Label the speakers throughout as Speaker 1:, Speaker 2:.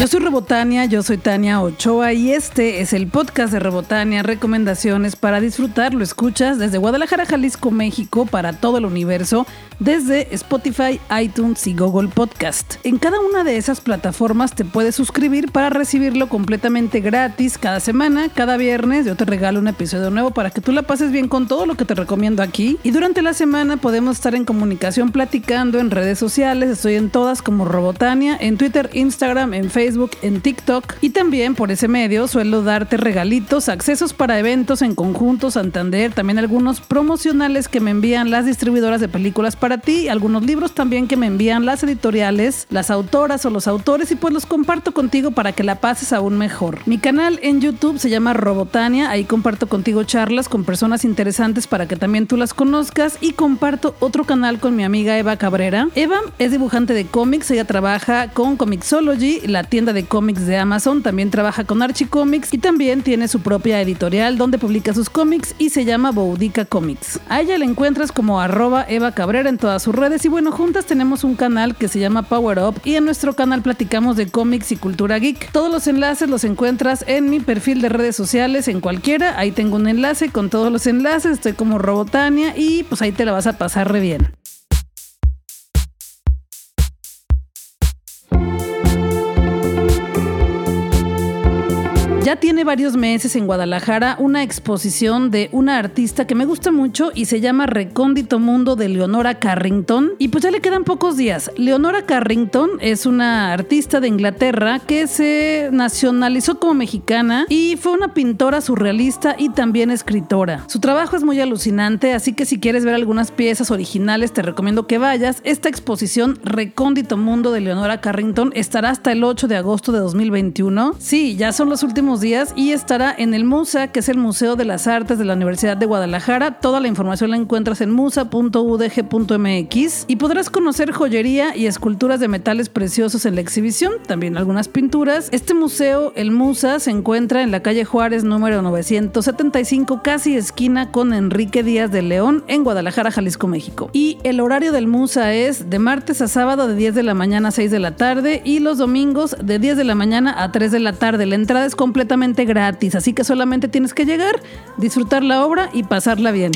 Speaker 1: Yo soy Rebotania, yo soy Tania Ochoa y este es el podcast de Rebotania, recomendaciones para disfrutar. Lo escuchas desde Guadalajara, Jalisco, México, para todo el universo, desde Spotify, iTunes y Google Podcast. En cada una de esas plataformas te puedes suscribir para recibirlo completamente gratis cada semana, cada viernes. Yo te regalo un episodio nuevo para que tú la pases bien con todo lo que te recomiendo aquí. Y durante la semana podemos estar en comunicación platicando en redes sociales. Estoy en todas como Robotania, en Twitter, Instagram, en Facebook en TikTok y también por ese medio suelo darte regalitos, accesos para eventos en conjunto Santander, también algunos promocionales que me envían las distribuidoras de películas para ti, algunos libros también que me envían las editoriales, las autoras o los autores y pues los comparto contigo para que la pases aún mejor. Mi canal en YouTube se llama Robotania, ahí comparto contigo charlas con personas interesantes para que también tú las conozcas y comparto otro canal con mi amiga Eva Cabrera. Eva es dibujante de cómics, ella trabaja con Comixology, la tienda de cómics de Amazon, también trabaja con Archie Comics y también tiene su propia editorial donde publica sus cómics y se llama Boudica Comics. A ella la encuentras como arroba Eva Cabrera en todas sus redes y bueno, juntas tenemos un canal que se llama Power Up y en nuestro canal platicamos de cómics y cultura geek. Todos los enlaces los encuentras en mi perfil de redes sociales, en cualquiera, ahí tengo un enlace con todos los enlaces, estoy como Robotania y pues ahí te la vas a pasar re bien. Ya tiene varios meses en Guadalajara una exposición de una artista que me gusta mucho y se llama Recóndito Mundo de Leonora Carrington. Y pues ya le quedan pocos días. Leonora Carrington es una artista de Inglaterra que se nacionalizó como mexicana y fue una pintora surrealista y también escritora. Su trabajo es muy alucinante, así que si quieres ver algunas piezas originales te recomiendo que vayas. Esta exposición Recóndito Mundo de Leonora Carrington estará hasta el 8 de agosto de 2021. Sí, ya son los últimos días y estará en el MUSA, que es el Museo de las Artes de la Universidad de Guadalajara. Toda la información la encuentras en musa.udg.mx y podrás conocer joyería y esculturas de metales preciosos en la exhibición, también algunas pinturas. Este museo, el MUSA, se encuentra en la calle Juárez número 975, casi esquina con Enrique Díaz de León en Guadalajara, Jalisco, México. Y el horario del MUSA es de martes a sábado de 10 de la mañana a 6 de la tarde y los domingos de 10 de la mañana a 3 de la tarde. La entrada es completa gratis, así que solamente tienes que llegar, disfrutar la obra y pasarla bien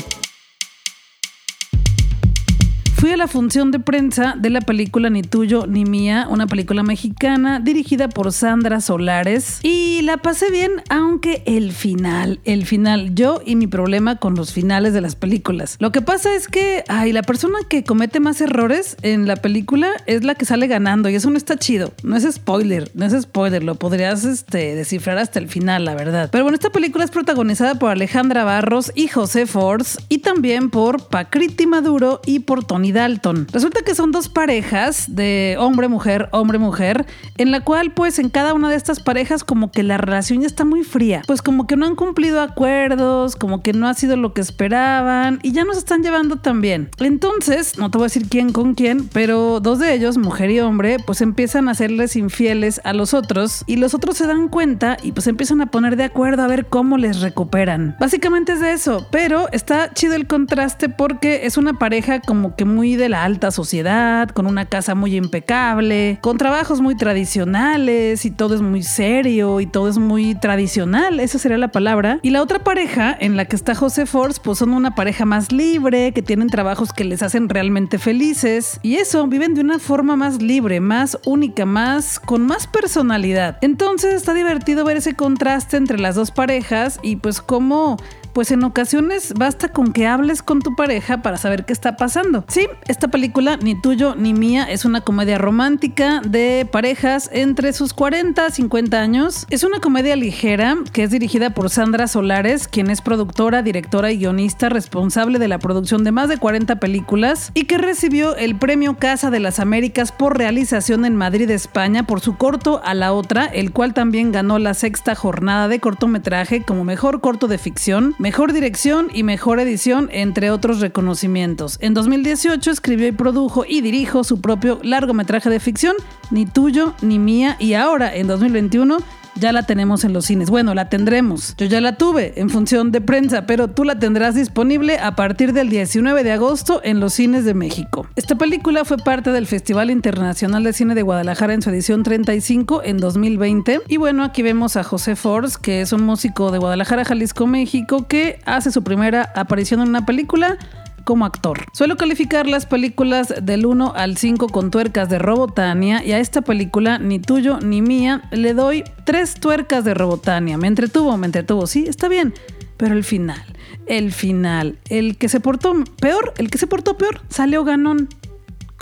Speaker 1: fui a la función de prensa de la película Ni Tuyo ni Mía, una película mexicana dirigida por Sandra Solares y la pasé bien, aunque el final, el final, yo y mi problema con los finales de las películas. Lo que pasa es que, ay, la persona que comete más errores en la película es la que sale ganando y eso no está chido. No es spoiler, no es spoiler, lo podrías este, descifrar hasta el final, la verdad. Pero bueno, esta película es protagonizada por Alejandra Barros y José Force y también por Pacriti Maduro y por Tony Dalton. Resulta que son dos parejas de hombre-mujer, hombre-mujer, en la cual pues en cada una de estas parejas como que la relación ya está muy fría. Pues como que no han cumplido acuerdos, como que no ha sido lo que esperaban y ya no se están llevando tan bien. Entonces, no te voy a decir quién con quién, pero dos de ellos, mujer y hombre, pues empiezan a hacerles infieles a los otros y los otros se dan cuenta y pues empiezan a poner de acuerdo a ver cómo les recuperan. Básicamente es de eso, pero está chido el contraste porque es una pareja como que muy de la alta sociedad, con una casa muy impecable, con trabajos muy tradicionales y todo es muy serio y todo es muy tradicional, esa sería la palabra. Y la otra pareja en la que está José Force, pues son una pareja más libre, que tienen trabajos que les hacen realmente felices y eso, viven de una forma más libre, más única, más con más personalidad. Entonces está divertido ver ese contraste entre las dos parejas y pues cómo pues en ocasiones basta con que hables con tu pareja para saber qué está pasando. Sí, esta película, ni tuyo ni mía, es una comedia romántica de parejas entre sus 40 50 años. Es una comedia ligera que es dirigida por Sandra Solares, quien es productora, directora y guionista responsable de la producción de más de 40 películas y que recibió el premio Casa de las Américas por realización en Madrid, España, por su corto A la otra, el cual también ganó la sexta jornada de cortometraje como mejor corto de ficción mejor dirección y mejor edición, entre otros reconocimientos. En 2018 escribió y produjo y dirijo su propio largometraje de ficción, Ni tuyo ni mía, y ahora, en 2021, ya la tenemos en los cines. Bueno, la tendremos. Yo ya la tuve en función de prensa, pero tú la tendrás disponible a partir del 19 de agosto en los cines de México. Esta película fue parte del Festival Internacional de Cine de Guadalajara en su edición 35 en 2020. Y bueno, aquí vemos a José Force, que es un músico de Guadalajara, Jalisco, México, que hace su primera aparición en una película como actor. Suelo calificar las películas del 1 al 5 con tuercas de Robotania y a esta película, ni tuyo ni mía, le doy tres tuercas de Robotania. Me entretuvo, me entretuvo, sí, está bien, pero el final, el final, el que se portó peor, el que se portó peor, salió ganón.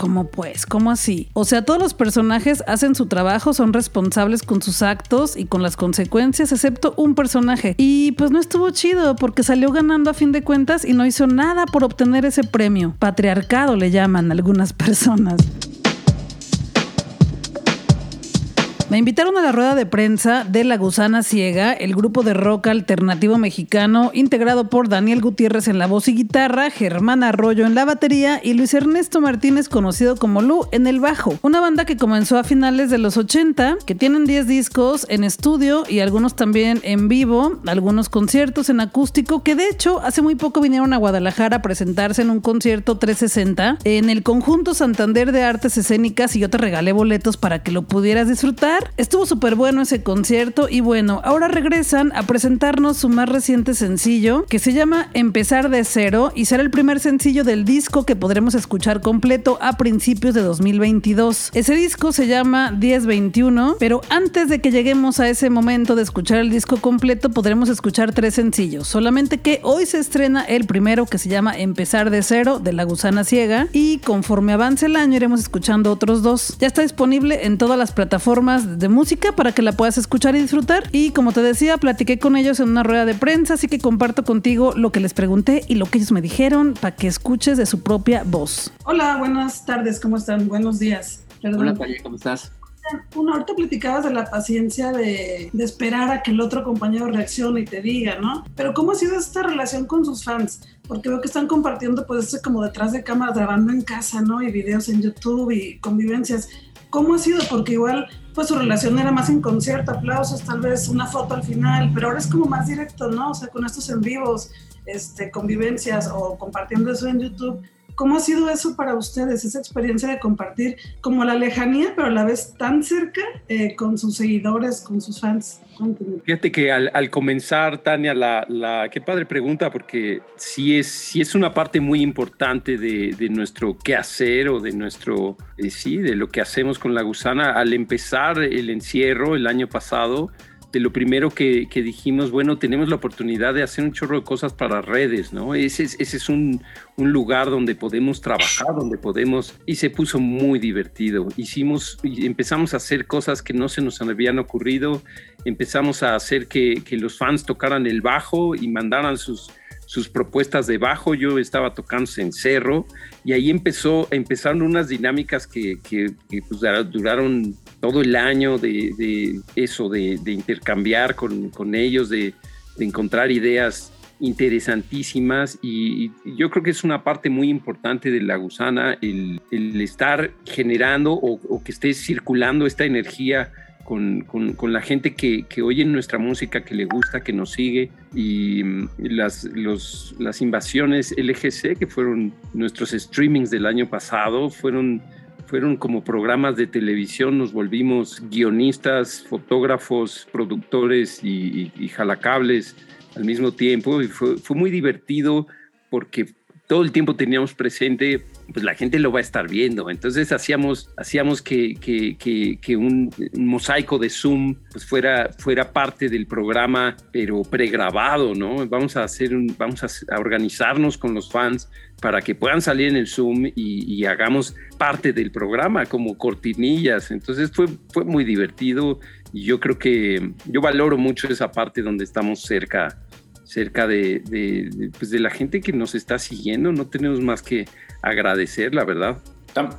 Speaker 1: ¿Cómo pues? ¿Cómo así? O sea, todos los personajes hacen su trabajo, son responsables con sus actos y con las consecuencias, excepto un personaje. Y pues no estuvo chido porque salió ganando a fin de cuentas y no hizo nada por obtener ese premio. Patriarcado le llaman algunas personas. Me invitaron a la rueda de prensa de La Gusana Ciega, el grupo de rock alternativo mexicano integrado por Daniel Gutiérrez en la voz y guitarra, Germán Arroyo en la batería y Luis Ernesto Martínez conocido como Lu en el bajo. Una banda que comenzó a finales de los 80, que tienen 10 discos en estudio y algunos también en vivo, algunos conciertos en acústico, que de hecho hace muy poco vinieron a Guadalajara a presentarse en un concierto 360 en el conjunto Santander de Artes Escénicas y yo te regalé boletos para que lo pudieras disfrutar. Estuvo súper bueno ese concierto y bueno, ahora regresan a presentarnos su más reciente sencillo que se llama Empezar de cero y será el primer sencillo del disco que podremos escuchar completo a principios de 2022. Ese disco se llama 1021, pero antes de que lleguemos a ese momento de escuchar el disco completo podremos escuchar tres sencillos, solamente que hoy se estrena el primero que se llama Empezar de cero de La Gusana Ciega y conforme avance el año iremos escuchando otros dos. Ya está disponible en todas las plataformas de música para que la puedas escuchar y disfrutar. Y como te decía, platiqué con ellos en una rueda de prensa, así que comparto contigo lo que les pregunté y lo que ellos me dijeron para que escuches de su propia voz. Hola, buenas tardes, ¿cómo están? Buenos días.
Speaker 2: Hola, Talle, ¿cómo estás?
Speaker 1: Uno, ahorita platicabas de la paciencia de, de, esperar a que el otro compañero reaccione y te diga, ¿no? Pero ¿cómo ha sido esta relación con sus fans? Porque veo que están compartiendo, pues, como detrás de cámaras, grabando en casa, ¿no? Y videos en YouTube y convivencias. ¿Cómo ha sido? Porque igual pues su relación era más en concierto, aplausos, tal vez una foto al final, pero ahora es como más directo, ¿no? O sea, con estos en vivos, este, convivencias o compartiendo eso en YouTube. ¿Cómo ha sido eso para ustedes, esa experiencia de compartir como la lejanía, pero a la vez tan cerca eh, con sus seguidores, con sus fans?
Speaker 2: Fíjate que al, comenzar, Tania, la, qué padre pregunta, porque sí es, sí es una parte muy importante de, de nuestro quehacer o de nuestro, eh, sí, de lo que hacemos con la gusana. Al empezar el encierro el año pasado, lo primero que, dijimos, bueno, tenemos la oportunidad de hacer un chorro de cosas para redes, ¿no? Ese es, un, lugar donde podemos trabajar, donde podemos, y se puso muy divertido. Hicimos, empezamos a hacer cosas que no se nos habían ocurrido, empezamos a hacer que, los fans tocaran el bajo y mandaran sus, propuestas de bajo, yo estaba tocando en cerro y ahí empezó, empezaron unas dinámicas que, que, pues, duraron todo el año de, eso, de, intercambiar con, ellos, de, encontrar ideas interesantísimas. Y, yo creo que es una parte muy importante de la gusana el, estar generando o, que esté circulando esta energía con, la gente que, oye nuestra música, que le gusta, que nos sigue. Y los, las invasiones LGC que fueron nuestros streamings del año pasado fueron fueron como programas de televisión, nos volvimos guionistas, fotógrafos, productores y, jalacables al mismo tiempo. Y fue, fue, muy divertido porque todo el tiempo teníamos presente pues la gente lo va a estar viendo. Entonces hacíamos, hacíamos que, que, un, mosaico de Zoom pues fuera, fuera parte del programa, pero pregrabado, ¿no? Vamos a hacer un, vamos a, organizarnos con los fans para que puedan salir en el Zoom y, hagamos parte del programa como cortinillas. Entonces fue, fue muy divertido y yo creo que yo valoro mucho esa parte donde estamos cerca cerca de, pues de la gente que nos está siguiendo. No tenemos más que agradecer, la verdad.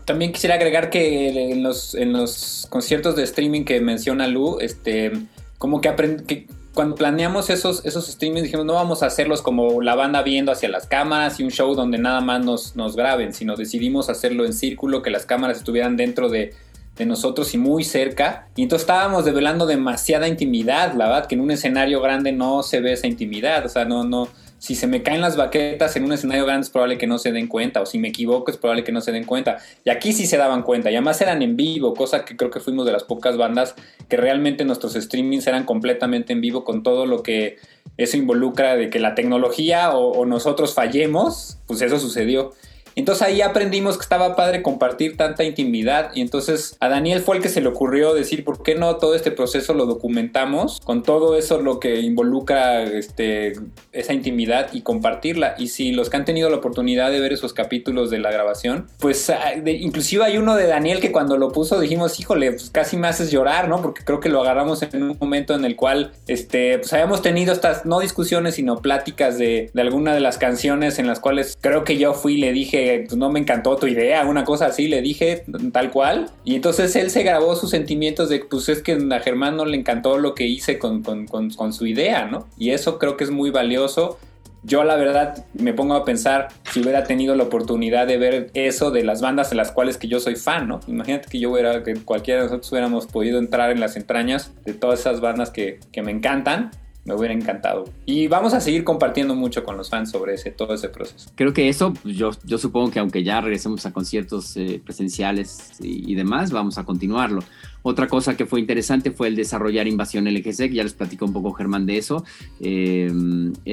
Speaker 3: También quisiera agregar que en los, en los conciertos de streaming que menciona Lu, este, como que, que cuando planeamos esos, esos streamings dijimos no vamos a hacerlos como la banda viendo hacia las cámaras y un show donde nada más nos, nos graben, sino decidimos hacerlo en círculo, que las cámaras estuvieran dentro de, de nosotros y muy cerca. Y entonces estábamos develando demasiada intimidad, la verdad, que en un escenario grande no se ve esa intimidad, o sea, no, no, si se me caen las baquetas en un escenario grande es probable que no se den cuenta, o si me equivoco es probable que no se den cuenta. Y aquí sí se daban cuenta, y además eran en vivo, cosa que creo que fuimos de las pocas bandas que realmente nuestros streamings eran completamente en vivo con todo lo que eso involucra de que la tecnología o, o nosotros fallemos, pues eso sucedió. Entonces ahí aprendimos que estaba padre compartir tanta intimidad y entonces a Daniel fue el que se le ocurrió decir, ¿por qué no todo este proceso lo documentamos con todo eso lo que involucra este, esa intimidad y compartirla? Y si los que han tenido la oportunidad de ver esos capítulos de la grabación, pues ah, inclusive hay uno de Daniel que cuando lo puso dijimos, híjole, pues casi me haces llorar, ¿no? Porque creo que lo agarramos en un momento en el cual, este, pues habíamos tenido estas, no discusiones, sino pláticas de, de alguna de las canciones en las cuales creo que yo fui y le dije, pues, no me encantó tu idea, una cosa así, le dije tal cual. Y entonces él se grabó sus sentimientos de, pues es que a Germán no le encantó lo que hice con, con su idea, ¿no? Y eso creo que es muy valioso. Yo la verdad me pongo a pensar si hubiera tenido la oportunidad de ver eso de las bandas en las cuales que yo soy fan, ¿no? Imagínate que yo hubiera, que cualquiera de nosotros hubiéramos podido entrar en las entrañas de todas esas bandas que, que me encantan me hubiera encantado. Y vamos a seguir compartiendo mucho con los fans sobre ese, todo ese proceso.
Speaker 4: Creo que eso, pues, yo, yo supongo que aunque ya regresemos a conciertos eh, presenciales y, demás, vamos a continuarlo. Otra cosa que fue interesante fue el desarrollar Invasión LGC, que ya les platicó un poco Germán de eso. Eh,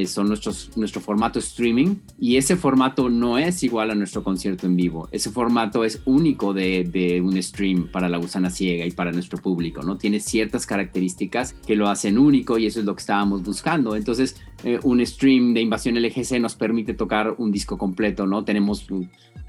Speaker 4: son nuestros, nuestro formato streaming y ese formato no es igual a nuestro concierto en vivo. Ese formato es único de, de, un stream para la gusana ciega y para nuestro público, ¿no? Tiene ciertas características que lo hacen único y eso es lo que estábamos buscando. Entonces, eh, un stream de Invasión LGC nos permite tocar un disco completo, ¿no? Tenemos,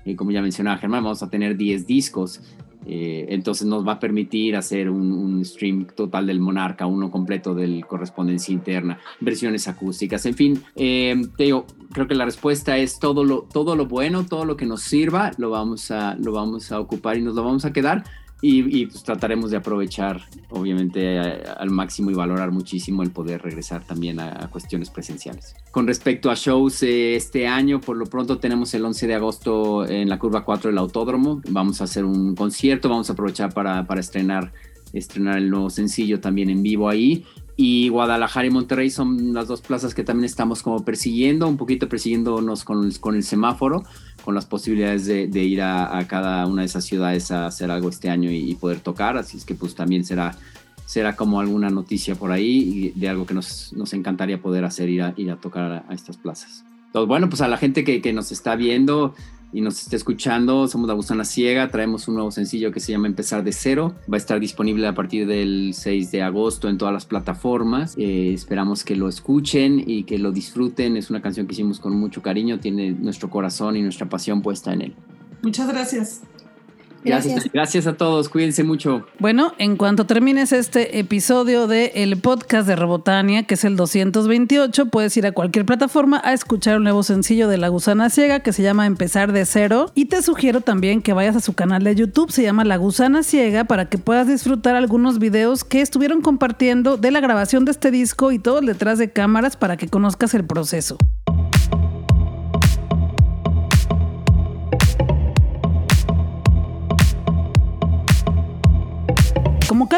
Speaker 4: eh, como ya mencionaba Germán, vamos a tener 10 discos eh, entonces nos va a permitir hacer un, stream total del Monarca, uno completo del Correspondencia Interna, versiones acústicas, en fin, eh, te digo, creo que la respuesta es todo lo, todo lo bueno, todo lo que nos sirva, lo vamos, a, lo vamos a ocupar y nos lo vamos a quedar. Y, pues trataremos de aprovechar, obviamente, al máximo y valorar muchísimo el poder regresar también a, cuestiones presenciales. Con respecto a shows eh, este año, por lo pronto tenemos el 11 de agosto en la curva 4 del Autódromo. Vamos a hacer un concierto, vamos a aprovechar para, para estrenar estrenar el nuevo sencillo también en vivo ahí. Y Guadalajara y Monterrey son las dos plazas que también estamos como persiguiendo, un poquito persiguiéndonos con, con el semáforo, con las posibilidades de, ir a, cada una de esas ciudades a hacer algo este año y, poder tocar. Así es que pues también será, será como alguna noticia por ahí de algo que nos, nos encantaría poder hacer, ir a, ir a tocar a, estas plazas. Entonces, bueno, pues a la gente que, que nos está viendo, y nos esté escuchando, somos La Gusana Ciega, traemos un nuevo sencillo que se llama Empezar de Cero, va a estar disponible a partir del 6 de agosto en todas las plataformas, eh, esperamos que lo escuchen y que lo disfruten, es una canción que hicimos con mucho cariño, tiene nuestro corazón y nuestra pasión puesta en él.
Speaker 1: Muchas gracias.
Speaker 4: Gracias. Gracias a todos, cuídense mucho.
Speaker 1: Bueno, en cuanto termines este episodio del el podcast de Robotania, que es el 228, puedes ir a cualquier plataforma a escuchar un nuevo sencillo de La Gusana Ciega que se llama Empezar de Cero. Y te sugiero también que vayas a su canal de YouTube, se llama La Gusana Ciega, para que puedas disfrutar algunos videos que estuvieron compartiendo de la grabación de este disco y todo detrás de cámaras para que conozcas el proceso.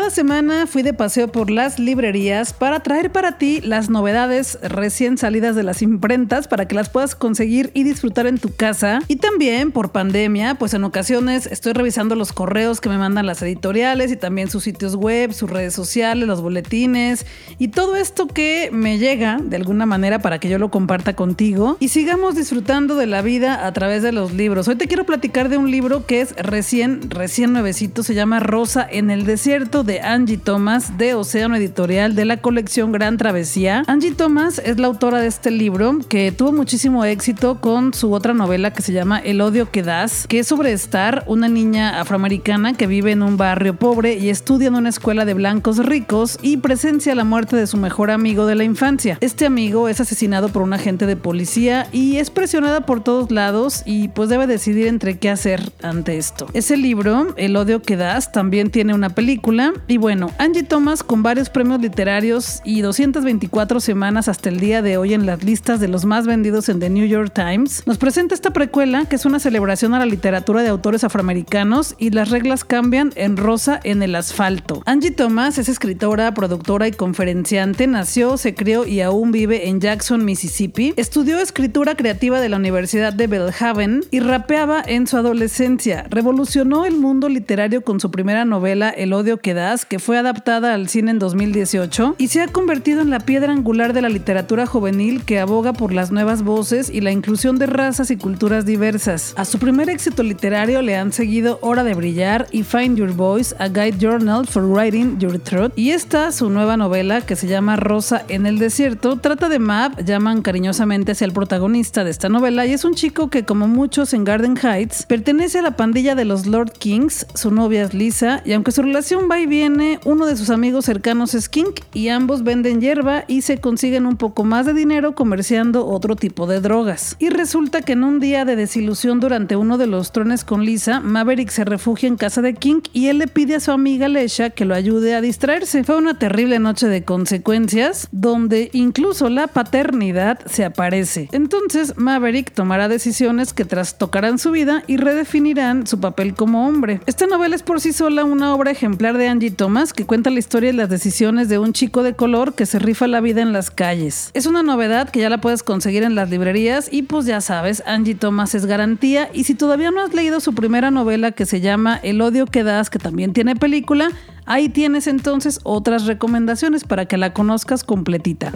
Speaker 1: Cada semana fui de paseo por las librerías para traer para ti las novedades recién salidas de las imprentas para que las puedas conseguir y disfrutar en tu casa. Y también por pandemia, pues en ocasiones estoy revisando los correos que me mandan las editoriales y también sus sitios web, sus redes sociales, los boletines y todo esto que me llega de alguna manera para que yo lo comparta contigo y sigamos disfrutando de la vida a través de los libros. Hoy te quiero platicar de un libro que es recién, recién nuevecito, se llama Rosa en el desierto de Angie Thomas de Océano Editorial de la colección Gran Travesía. Angie Thomas es la autora de este libro que tuvo muchísimo éxito con su otra novela que se llama El odio que das, que es sobre Star, una niña afroamericana que vive en un barrio pobre y estudia en una escuela de blancos ricos y presencia la muerte de su mejor amigo de la infancia. Este amigo es asesinado por un agente de policía y es presionada por todos lados y pues debe decidir entre qué hacer ante esto. Ese libro, El odio que das, también tiene una película Y bueno, Angie Thomas, con varios premios literarios y 224 semanas hasta el día de hoy en las listas de los más vendidos en The New York Times, nos presenta esta precuela que es una celebración a la literatura de autores afroamericanos y las reglas cambian en Rosa en el asfalto. Angie Thomas es escritora, productora y conferenciante, nació, se crió y aún vive en Jackson, Mississippi. Estudió escritura creativa de la Universidad de Belhaven y rapeaba en su adolescencia. Revolucionó el mundo literario con su primera novela El odio que que fue adaptada al cine en 2018 y se ha convertido en la piedra angular de la literatura juvenil que aboga por las nuevas voces y la inclusión de razas y culturas diversas. A su primer éxito literario le han seguido Hora de Brillar y Find Your Voice, A Guide Journal for Writing Your Truth. Y esta, su nueva novela que se llama Rosa en el Desierto, trata de Map, llaman cariñosamente hacia el protagonista de esta novela y es un chico que como muchos en Garden Heights pertenece a la pandilla de los Lord Kings, su novia es Lisa y aunque su relación va y viene, uno de sus amigos cercanos es Kink y ambos venden hierba y se consiguen un poco más de dinero comerciando otro tipo de drogas. Y resulta que en un día de desilusión durante uno de los trones con Lisa, Maverick se refugia en casa de Kink y él le pide a su amiga Lesha que lo ayude a distraerse. Fue una terrible noche de consecuencias donde incluso la paternidad se aparece. Entonces Maverick tomará decisiones que trastocarán su vida y redefinirán su papel como hombre. Esta novela es por sí sola una obra ejemplar de Angie Thomas que cuenta la historia y las decisiones de un chico de color que se rifa la vida en las calles. Es una novedad que ya la puedes conseguir en las librerías y pues ya sabes, Angie Thomas es garantía y si todavía no has leído su primera novela que se llama El odio que das, que también tiene película, ahí tienes entonces otras recomendaciones para que la conozcas completita.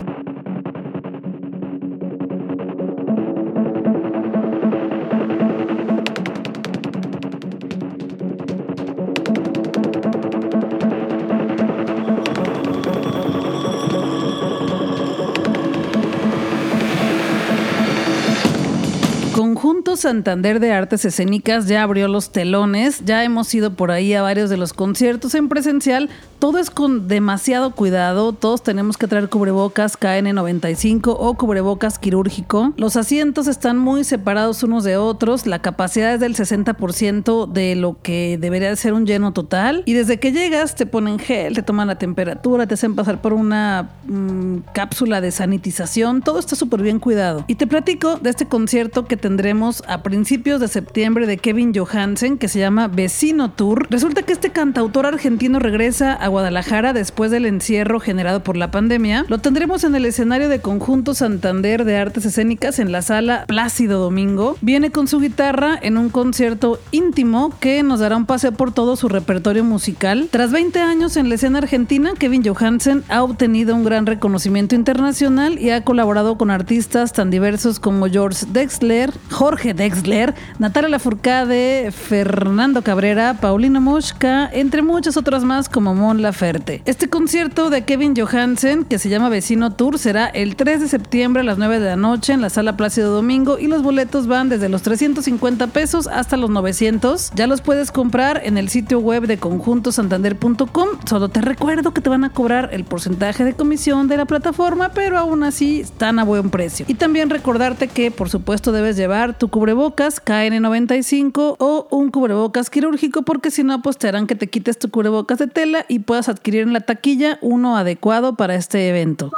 Speaker 1: Conjunto Santander de Artes Escénicas ya abrió los telones, ya hemos ido por ahí a varios de los conciertos en presencial, todo es con demasiado cuidado, todos tenemos que traer cubrebocas KN95 o cubrebocas quirúrgico, los asientos están muy separados unos de otros, la capacidad es del 60% de lo que debería ser un lleno total. Y desde que llegas te ponen gel, te toman la temperatura, te hacen pasar por una mmm, cápsula de sanitización, todo está súper bien cuidado. Y te platico de este concierto que tendremos a principios de septiembre de Kevin Johansen que se llama Vecino Tour. Resulta que este cantautor argentino regresa a Guadalajara después del encierro generado por la pandemia. Lo tendremos en el escenario de Conjunto Santander de Artes Escénicas en la sala Plácido Domingo. Viene con su guitarra en un concierto íntimo que nos dará un paseo por todo su repertorio musical. Tras 20 años en la escena argentina, Kevin Johansen ha obtenido un gran reconocimiento internacional y ha colaborado con artistas tan diversos como George Dexler, Jorge Dexler, Natalia Lafourcade, Fernando Cabrera, Paulino Mosca, entre muchas otras más como Mon Laferte. Este concierto de Kevin Johansen, que se llama Vecino Tour, será el 3 de septiembre a las 9 de la noche en la sala Plácido Domingo y los boletos van desde los 350 pesos hasta los 900. Ya los puedes comprar en el sitio web de conjuntosantander.com. Solo te recuerdo que te van a cobrar el porcentaje de comisión de la plataforma, pero aún así están a buen precio. Y también recordarte que, por supuesto, debes tu cubrebocas KN95 o un cubrebocas quirúrgico, porque si no, pues que te quites tu cubrebocas de tela y puedas adquirir en la taquilla uno adecuado para este evento.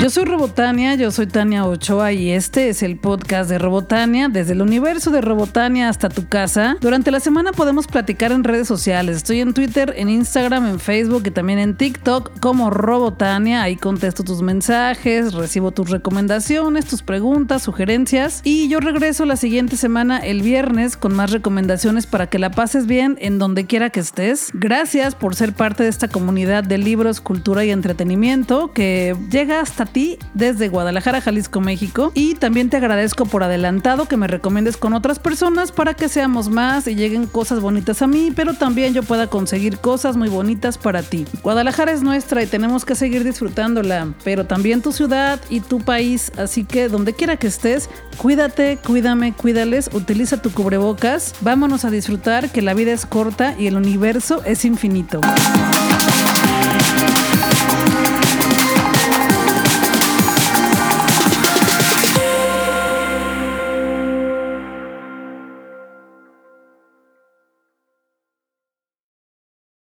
Speaker 1: Yo soy Robotania, yo soy Tania Ochoa y este es el podcast de Robotania, desde el universo de Robotania hasta tu casa. Durante la semana podemos platicar en redes sociales. Estoy en Twitter, en Instagram, en Facebook y también en TikTok como Robotania. Ahí contesto tus mensajes, recibo tus recomendaciones, tus preguntas, sugerencias y yo regreso la siguiente semana el viernes con más recomendaciones para que la pases bien en donde quiera que estés. Gracias por ser parte de esta comunidad de libros, cultura y entretenimiento que llega hasta ti desde Guadalajara, Jalisco, México. Y también te agradezco por adelantado que me recomiendes con otras personas para que seamos más y lleguen cosas bonitas a mí, pero también yo pueda conseguir cosas muy bonitas para ti. Guadalajara es nuestra y tenemos que seguir disfrutándola, pero también tu ciudad y tu país. Así que donde quiera que estés, cuídate, cuídame, cuídales, utiliza tu cubrebocas. Vámonos a disfrutar que la vida es corta y el universo es infinito.